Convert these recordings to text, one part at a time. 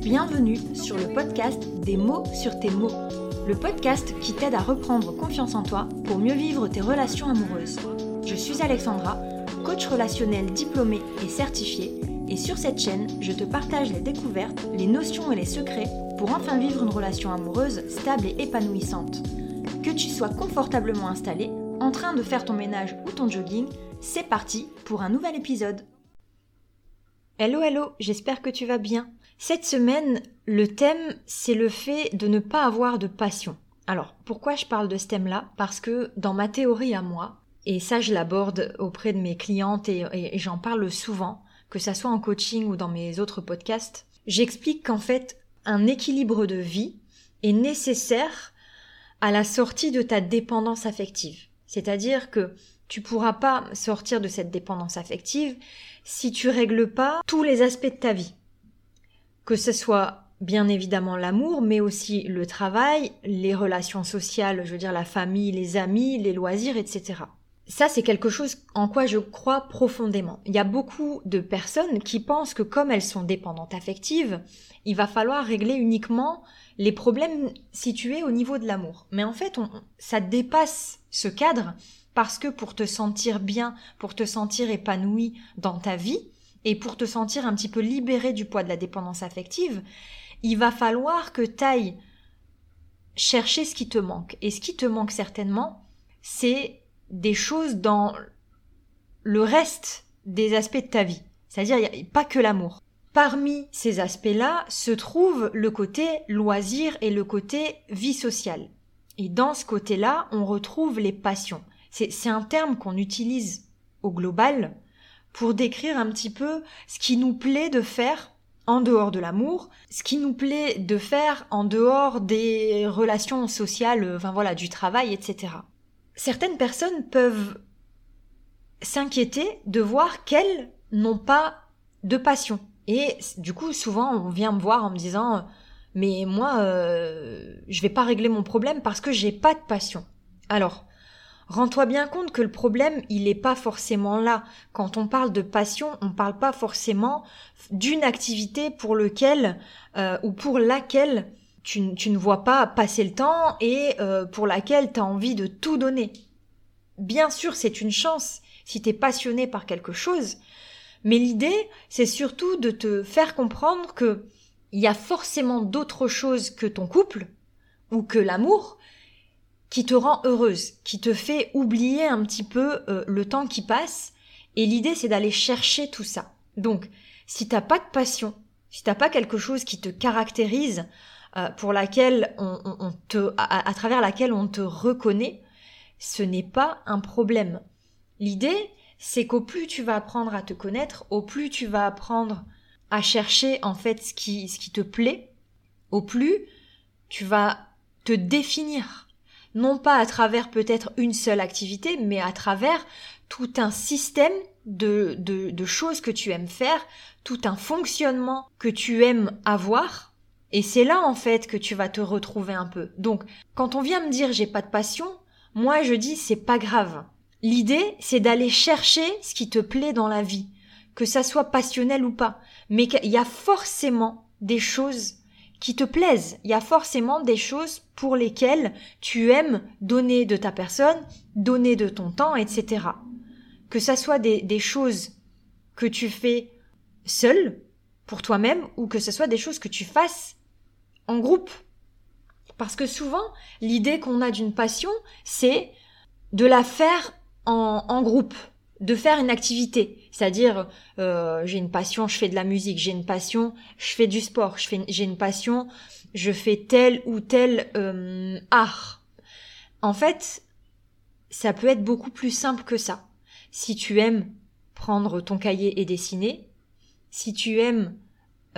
Bienvenue sur le podcast Des mots sur tes mots, le podcast qui t'aide à reprendre confiance en toi pour mieux vivre tes relations amoureuses. Je suis Alexandra, coach relationnel diplômée et certifiée, et sur cette chaîne, je te partage les découvertes, les notions et les secrets pour enfin vivre une relation amoureuse stable et épanouissante. Que tu sois confortablement installé, en train de faire ton ménage ou ton jogging, c'est parti pour un nouvel épisode. Hello hello, j'espère que tu vas bien. Cette semaine, le thème, c'est le fait de ne pas avoir de passion. Alors, pourquoi je parle de ce thème-là? Parce que dans ma théorie à moi, et ça je l'aborde auprès de mes clientes et, j'en parle souvent, que ça soit en coaching ou dans mes autres podcasts, j'explique qu'en fait, un équilibre de vie est nécessaire à la sortie de ta dépendance affective. C'est-à-dire que tu pourras pas sortir de cette dépendance affective si tu règles pas tous les aspects de ta vie. Que ce soit bien évidemment l'amour, mais aussi le travail, les relations sociales, je veux dire la famille, les amis, les loisirs, etc. Ça, c'est quelque chose en quoi je crois profondément. Il y a beaucoup de personnes qui pensent que comme elles sont dépendantes affectives, il va falloir régler uniquement les problèmes situés au niveau de l'amour. Mais en fait, ça dépasse ce cadre parce que pour te sentir bien, pour te sentir épanoui dans ta vie et pour te sentir un petit peu libéré du poids de la dépendance affective, il va falloir que tu ailles chercher ce qui te manque. Et ce qui te manque certainement, c'est des choses dans le reste des aspects de ta vie. C'est-à-dire, il n'y a pas que l'amour. Parmi ces aspects-là se trouve le côté loisir et le côté vie sociale. Et dans ce côté-là, on retrouve les passions. C'est un terme qu'on utilise au global pour décrire un petit peu ce qui nous plaît de faire en dehors de l'amour, ce qui nous plaît de faire en dehors des relations sociales, enfin voilà, du travail, etc. Certaines personnes peuvent s'inquiéter de voir qu'elles n'ont pas de passion. Et du coup, souvent, on vient me voir en me disant, mais moi, euh, je vais pas régler mon problème parce que j'ai pas de passion. Alors, rends-toi bien compte que le problème, il est pas forcément là. Quand on parle de passion, on parle pas forcément d'une activité pour lequel euh, ou pour laquelle tu, ne vois pas passer le temps et euh, pour laquelle tu envie de tout donner. Bien sûr, c'est une chance si tu es passionné par quelque chose, mais l'idée, c'est surtout de te faire comprendre que il y a forcément d'autres choses que ton couple ou que l'amour qui te rend heureuse, qui te fait oublier un petit peu euh, le temps qui passe. Et l'idée, c'est d'aller chercher tout ça. Donc, si t'as pas de passion, si t'as pas quelque chose qui te caractérise, euh, pour laquelle on, te, à travers laquelle on te reconnaît, ce n'est pas un problème. L'idée, c'est qu'au plus tu vas apprendre à te connaître, au plus tu vas apprendre à chercher en fait ce qui, ce qui te plaît, au plus tu vas te définir. Non pas à travers peut-être une seule activité, mais à travers tout un système de, de, de choses que tu aimes faire, tout un fonctionnement que tu aimes avoir. Et c'est là en fait que tu vas te retrouver un peu. Donc, quand on vient me dire j'ai pas de passion, moi je dis c'est pas grave. L'idée, c'est d'aller chercher ce qui te plaît dans la vie, que ça soit passionnel ou pas. Mais il y a forcément des choses qui te plaisent. Il y a forcément des choses pour lesquelles tu aimes donner de ta personne, donner de ton temps, etc. Que ça soit des, des choses que tu fais seul, pour toi-même, ou que ce soit des choses que tu fasses en groupe. Parce que souvent, l'idée qu'on a d'une passion, c'est de la faire en, groupe, de faire une activité. C'est-à-dire, euh, j'ai une passion, je fais de la musique, j'ai une passion, je fais du sport, j'ai une passion, je fais tel ou tel euh, art. En fait, ça peut être beaucoup plus simple que ça. Si tu aimes prendre ton cahier et dessiner, si tu aimes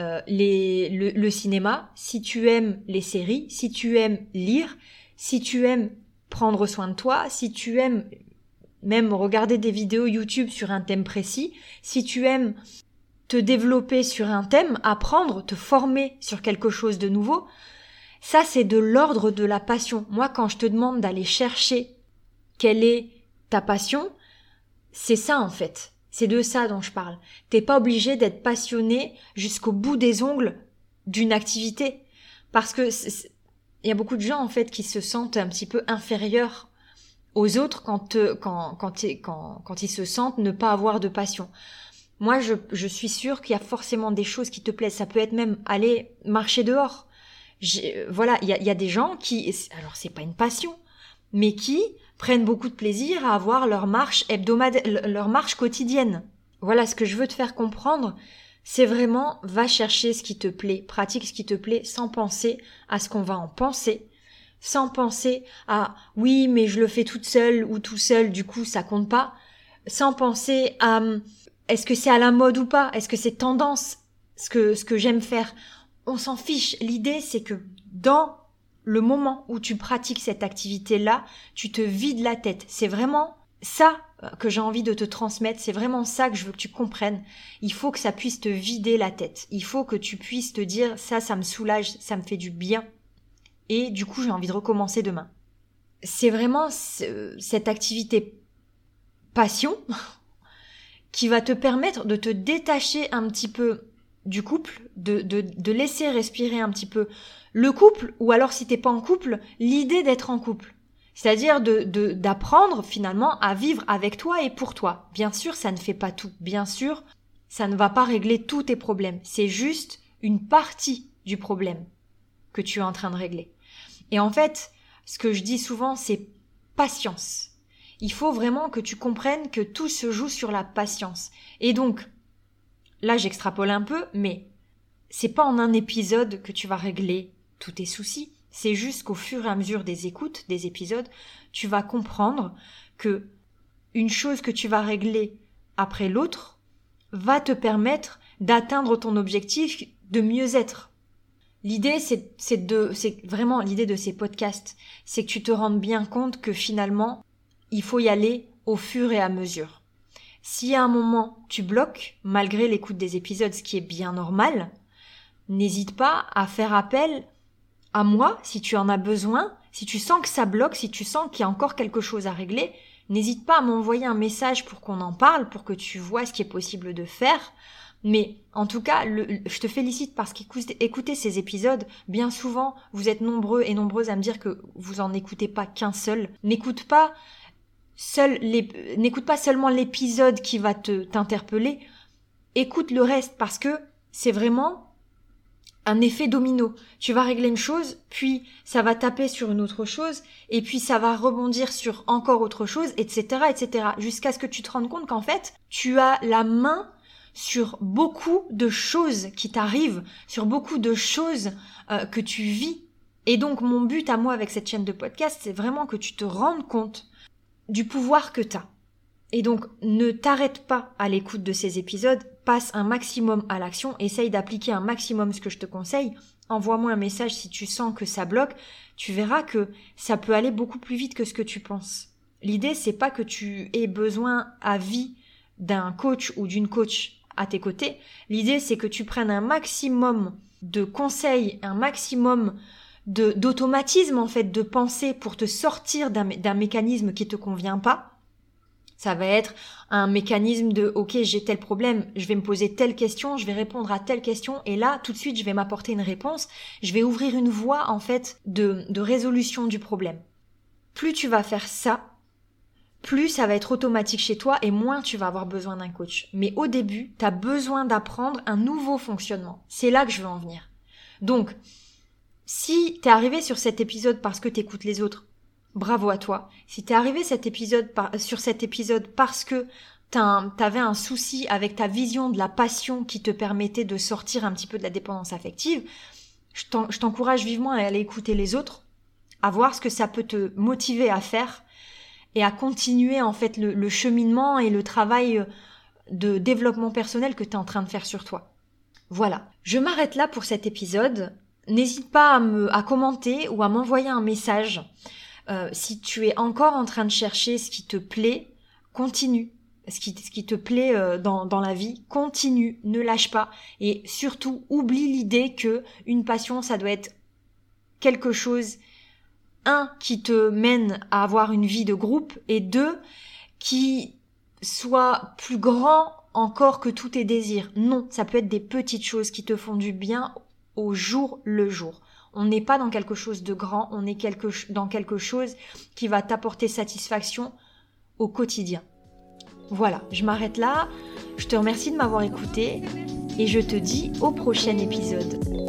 euh, le, cinéma, si tu aimes les séries, si tu aimes lire, si tu aimes prendre soin de toi, si tu aimes même regarder des vidéos YouTube sur un thème précis, si tu aimes te développer sur un thème, apprendre, te former sur quelque chose de nouveau, ça c'est de l'ordre de la passion. Moi quand je te demande d'aller chercher quelle est ta passion, c'est ça en fait. C'est de ça dont je parle. T'es pas obligé d'être passionné jusqu'au bout des ongles d'une activité. Parce que il y a beaucoup de gens en fait qui se sentent un petit peu inférieurs aux autres quand quand quand, quand, quand ils se sentent ne pas avoir de passion. Moi, je, je suis sûre qu'il y a forcément des choses qui te plaisent. Ça peut être même aller marcher dehors. Voilà, il y a, y a des gens qui, alors c'est pas une passion, mais qui prennent beaucoup de plaisir à avoir leur marche hebdomadaire, leur marche quotidienne. Voilà, ce que je veux te faire comprendre, c'est vraiment va chercher ce qui te plaît, pratique ce qui te plaît sans penser à ce qu'on va en penser, sans penser à oui mais je le fais toute seule ou tout seul du coup ça compte pas, sans penser à est-ce que c'est à la mode ou pas, est-ce que c'est tendance ce que ce que j'aime faire. On s'en fiche. L'idée c'est que dans le moment où tu pratiques cette activité-là, tu te vides la tête. C'est vraiment ça euh, que j'ai envie de te transmettre, c'est vraiment ça que je veux que tu comprennes. Il faut que ça puisse te vider la tête. Il faut que tu puisses te dire ça, ça me soulage, ça me fait du bien. Et du coup, j'ai envie de recommencer demain. C'est vraiment cette activité passion qui va te permettre de te détacher un petit peu du couple, de, de, de laisser respirer un petit peu le couple, ou alors si t'es pas en couple, l'idée d'être en couple. C'est-à-dire de, d'apprendre finalement à vivre avec toi et pour toi. Bien sûr, ça ne fait pas tout. Bien sûr, ça ne va pas régler tous tes problèmes. C'est juste une partie du problème que tu es en train de régler. Et en fait, ce que je dis souvent, c'est patience. Il faut vraiment que tu comprennes que tout se joue sur la patience. Et donc, là j'extrapole un peu, mais c'est pas en un épisode que tu vas régler tous tes soucis. C'est juste qu'au fur et à mesure des écoutes, des épisodes, tu vas comprendre que une chose que tu vas régler après l'autre va te permettre d'atteindre ton objectif de mieux être. L'idée, c'est c'est vraiment l'idée de ces podcasts, c'est que tu te rendes bien compte que finalement, il faut y aller au fur et à mesure. Si à un moment tu bloques, malgré l'écoute des épisodes, ce qui est bien normal, n'hésite pas à faire appel à moi si tu en as besoin, si tu sens que ça bloque, si tu sens qu'il y a encore quelque chose à régler, n'hésite pas à m'envoyer un message pour qu'on en parle, pour que tu vois ce qui est possible de faire. Mais en tout cas, je te félicite parce qu'écouter ces épisodes, bien souvent, vous êtes nombreux et nombreuses à me dire que vous en écoutez pas qu'un seul. N'écoute pas seul n'écoute pas seulement l'épisode qui va te t'interpeller, écoute le reste parce que c'est vraiment un effet domino. Tu vas régler une chose, puis ça va taper sur une autre chose, et puis ça va rebondir sur encore autre chose, etc., etc., jusqu'à ce que tu te rendes compte qu'en fait, tu as la main sur beaucoup de choses qui t'arrivent, sur beaucoup de choses euh, que tu vis. Et donc mon but à moi avec cette chaîne de podcast, c'est vraiment que tu te rendes compte du pouvoir que tu as. Et donc, ne t'arrête pas à l'écoute de ces épisodes, passe un maximum à l'action, essaye d'appliquer un maximum ce que je te conseille, envoie-moi un message si tu sens que ça bloque, tu verras que ça peut aller beaucoup plus vite que ce que tu penses. L'idée, c'est pas que tu aies besoin à vie d'un coach ou d'une coach à tes côtés. L'idée, c'est que tu prennes un maximum de conseils, un maximum de d'automatisme en fait de pensée pour te sortir d'un mécanisme qui te convient pas ça va être un mécanisme de OK, j'ai tel problème, je vais me poser telle question, je vais répondre à telle question et là tout de suite je vais m'apporter une réponse, je vais ouvrir une voie en fait de, de résolution du problème. Plus tu vas faire ça, plus ça va être automatique chez toi et moins tu vas avoir besoin d'un coach. Mais au début, tu as besoin d'apprendre un nouveau fonctionnement. C'est là que je veux en venir. Donc, si t'es arrivé sur cet épisode parce que t'écoutes les autres, bravo à toi. Si t'es arrivé cet épisode sur cet épisode parce que t'avais un souci avec ta vision de la passion qui te permettait de sortir un petit peu de la dépendance affective, je t'encourage vivement à aller écouter les autres, à voir ce que ça peut te motiver à faire et à continuer en fait le, cheminement et le travail de développement personnel que tu es en train de faire sur toi. Voilà. Je m'arrête là pour cet épisode. N'hésite pas à, me, à commenter ou à m'envoyer un message. Euh, si tu es encore en train de chercher ce qui te plaît, continue. Ce qui, te plaît euh, dans, dans la vie, continue, ne lâche pas. Et surtout, oublie l'idée que une passion, ça doit être quelque chose, un, qui te mène à avoir une vie de groupe, et deux, qui soit plus grand encore que tous tes désirs. Non, ça peut être des petites choses qui te font du bien au jour le jour. On n'est pas dans quelque chose de grand, on est dans quelque chose qui va t'apporter satisfaction au quotidien. Voilà, je m'arrête là. Je te remercie de m'avoir écouté et je te dis au prochain épisode.